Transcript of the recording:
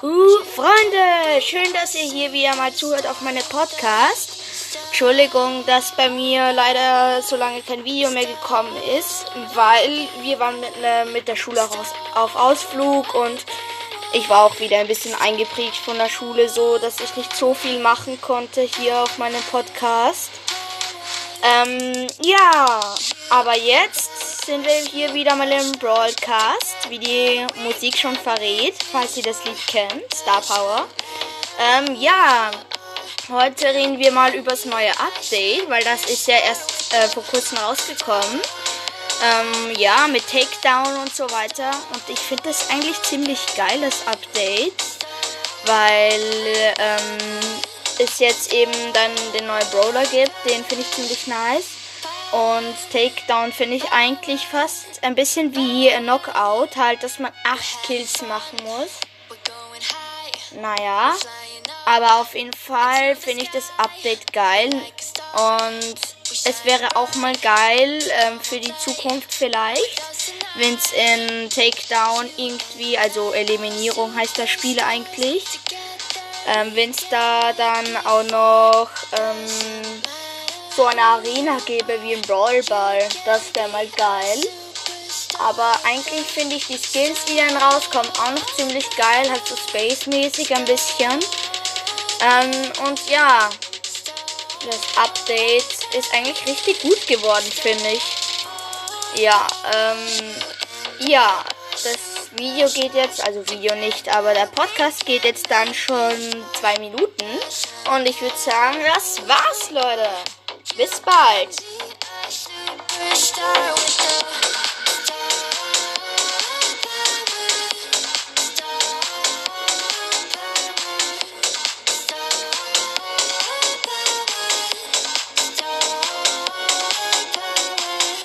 Uh, Freunde, schön, dass ihr hier wieder mal zuhört auf meinem Podcast. Entschuldigung, dass bei mir leider so lange kein Video mehr gekommen ist, weil wir waren mit, ne, mit der Schule raus, auf Ausflug und ich war auch wieder ein bisschen eingeprägt von der Schule, so dass ich nicht so viel machen konnte hier auf meinem Podcast. Ähm, ja, aber jetzt sind wir hier wieder mal im Broadcast, wie die Musik schon verrät, falls ihr das Lied kennt, Star Power. Ähm, ja, heute reden wir mal über das neue Update, weil das ist ja erst äh, vor kurzem rausgekommen. Ähm, ja, mit Takedown und so weiter. Und ich finde das eigentlich ziemlich geil, das Update, weil ähm, es jetzt eben dann den neuen Brawler gibt. Den finde ich ziemlich nice. Und Takedown finde ich eigentlich fast ein bisschen wie Knockout, halt, dass man 8 Kills machen muss. Naja, aber auf jeden Fall finde ich das Update geil. Und es wäre auch mal geil ähm, für die Zukunft vielleicht, wenn es in Takedown irgendwie, also Eliminierung heißt das Spiel eigentlich, ähm, wenn es da dann auch noch ähm, so eine Arena gäbe wie im Brawl Ball. Das wäre mal geil. Aber eigentlich finde ich die Skills, die dann rauskommen, auch noch ziemlich geil. Halt so Space-mäßig ein bisschen. Ähm, und ja, das Update ist eigentlich richtig gut geworden, finde ich. Ja, ähm, ja, das Video geht jetzt, also Video nicht, aber der Podcast geht jetzt dann schon zwei Minuten. Und ich würde sagen, das war's, Leute. Bis bald.